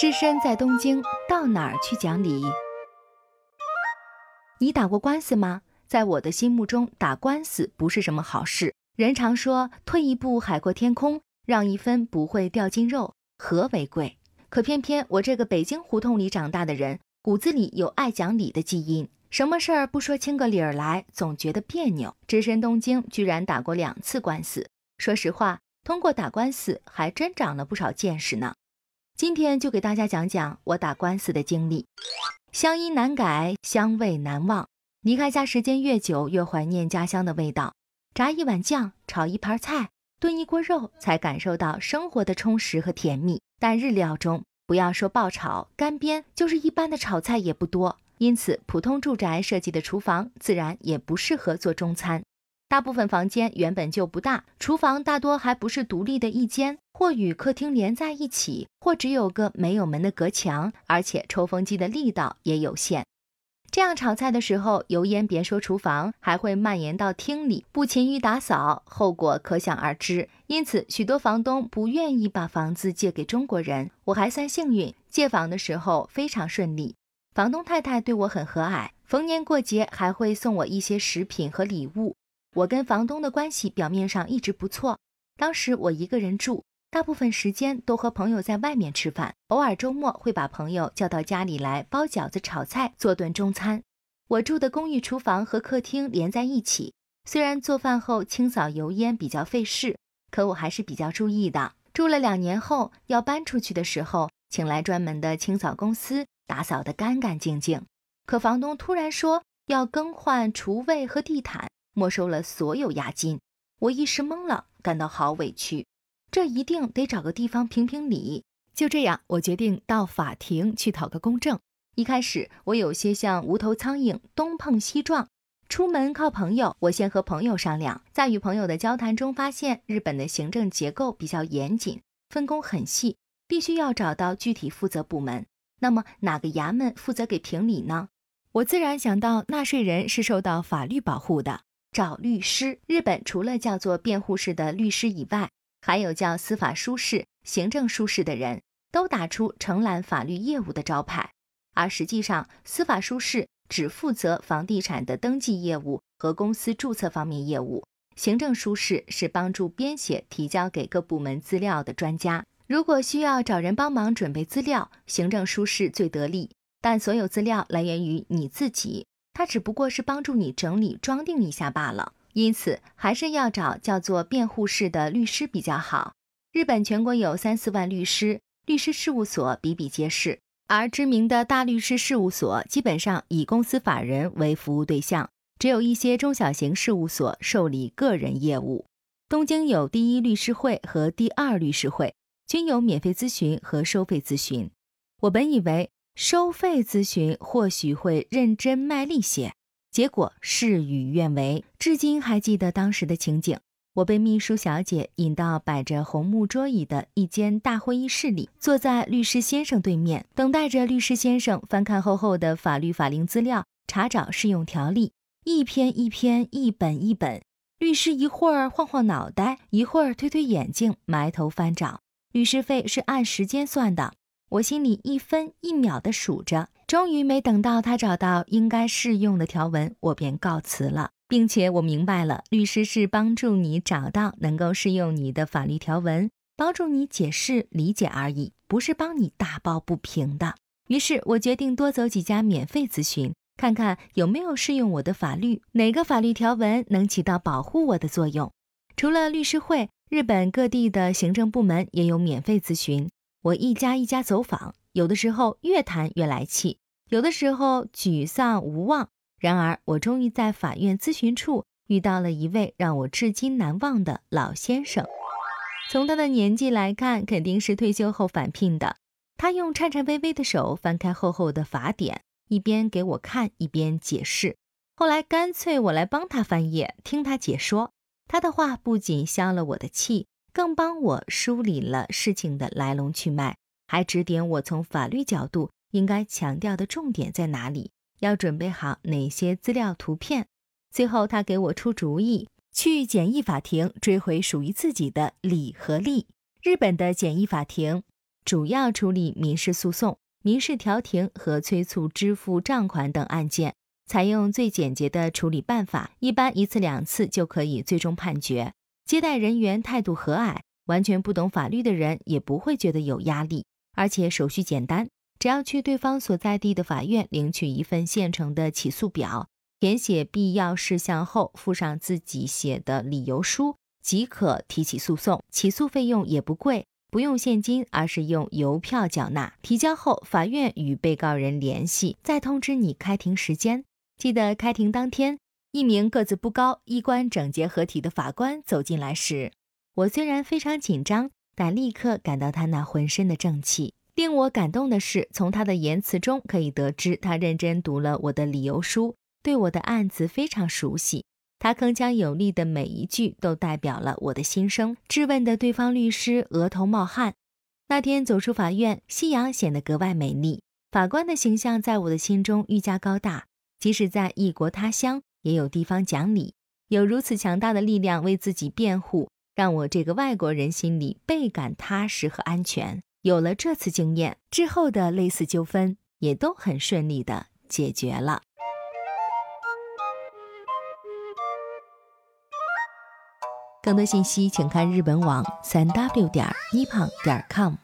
只身在东京，到哪儿去讲理？你打过官司吗？在我的心目中，打官司不是什么好事。人常说“退一步海阔天空”，让一分不会掉进肉，和为贵。可偏偏我这个北京胡同里长大的人，骨子里有爱讲理的基因。什么事儿不说清个理儿来，总觉得别扭。只身东京，居然打过两次官司。说实话，通过打官司，还真长了不少见识呢。今天就给大家讲讲我打官司的经历。乡音难改，香味难忘。离开家时间越久，越怀念家乡的味道。炸一碗酱，炒一盘菜，炖一锅肉，才感受到生活的充实和甜蜜。但日料中，不要说爆炒、干煸，就是一般的炒菜也不多。因此，普通住宅设计的厨房自然也不适合做中餐。大部分房间原本就不大，厨房大多还不是独立的一间，或与客厅连在一起，或只有个没有门的隔墙，而且抽风机的力道也有限。这样炒菜的时候，油烟别说厨房，还会蔓延到厅里，不勤于打扫，后果可想而知。因此，许多房东不愿意把房子借给中国人。我还算幸运，借房的时候非常顺利，房东太太对我很和蔼，逢年过节还会送我一些食品和礼物。我跟房东的关系表面上一直不错。当时我一个人住，大部分时间都和朋友在外面吃饭，偶尔周末会把朋友叫到家里来包饺子、炒菜，做顿中餐。我住的公寓厨房和客厅连在一起，虽然做饭后清扫油烟比较费事，可我还是比较注意的。住了两年后要搬出去的时候，请来专门的清扫公司打扫得干干净净。可房东突然说要更换厨卫和地毯。没收了所有押金，我一时懵了，感到好委屈。这一定得找个地方评评理。就这样，我决定到法庭去讨个公正。一开始，我有些像无头苍蝇，东碰西撞。出门靠朋友，我先和朋友商量，在与朋友的交谈中发现，日本的行政结构比较严谨，分工很细，必须要找到具体负责部门。那么，哪个衙门负责给评理呢？我自然想到，纳税人是受到法律保护的。找律师。日本除了叫做辩护士的律师以外，还有叫司法书士、行政书士的人，都打出承揽法律业务的招牌。而实际上，司法书士只负责房地产的登记业务和公司注册方面业务，行政书士是帮助编写、提交给各部门资料的专家。如果需要找人帮忙准备资料，行政书士最得力。但所有资料来源于你自己。他只不过是帮助你整理装订一下罢了，因此还是要找叫做辩护士的律师比较好。日本全国有三四万律师，律师事务所比比皆是，而知名的大律师事务所基本上以公司法人为服务对象，只有一些中小型事务所受理个人业务。东京有第一律师会和第二律师会，均有免费咨询和收费咨询。我本以为。收费咨询或许会认真卖力些，结果事与愿违。至今还记得当时的情景：我被秘书小姐引到摆着红木桌椅的一间大会议室里，坐在律师先生对面，等待着律师先生翻看厚厚的法律法令资料，查找适用条例，一篇一篇，一本一本。律师一会儿晃晃脑袋，一会儿推推眼镜，埋头翻找。律师费是按时间算的。我心里一分一秒地数着，终于没等到他找到应该适用的条文，我便告辞了，并且我明白了，律师是帮助你找到能够适用你的法律条文，帮助你解释理解而已，不是帮你打抱不平的。于是我决定多走几家免费咨询，看看有没有适用我的法律，哪个法律条文能起到保护我的作用。除了律师会，日本各地的行政部门也有免费咨询。我一家一家走访，有的时候越谈越来气，有的时候沮丧无望。然而，我终于在法院咨询处遇到了一位让我至今难忘的老先生。从他的年纪来看，肯定是退休后返聘的。他用颤颤巍巍的手翻开厚厚的法典，一边给我看，一边解释。后来，干脆我来帮他翻页，听他解说。他的话不仅消了我的气。更帮我梳理了事情的来龙去脉，还指点我从法律角度应该强调的重点在哪里，要准备好哪些资料、图片。最后，他给我出主意，去简易法庭追回属于自己的理和利。日本的简易法庭主要处理民事诉讼、民事调停和催促支付账款等案件，采用最简洁的处理办法，一般一次两次就可以最终判决。接待人员态度和蔼，完全不懂法律的人也不会觉得有压力，而且手续简单，只要去对方所在地的法院领取一份现成的起诉表，填写必要事项后，附上自己写的理由书。即可提起诉讼，起诉费用也不贵，不用现金，而是用邮票缴纳。提交后，法院与被告人联系，再通知你开庭时间。记得开庭当天，一名个子不高、衣冠整洁合体的法官走进来时，我虽然非常紧张，但立刻感到他那浑身的正气。令我感动的是，从他的言辞中可以得知，他认真读了我的理由书，对我的案子非常熟悉。他铿锵有力的每一句都代表了我的心声。质问的对方律师额头冒汗。那天走出法院，夕阳显得格外美丽。法官的形象在我的心中愈加高大。即使在异国他乡，也有地方讲理，有如此强大的力量为自己辩护，让我这个外国人心里倍感踏实和安全。有了这次经验之后的类似纠纷，也都很顺利的解决了。更多信息，请看日本网三 w 点 nippon 点 com。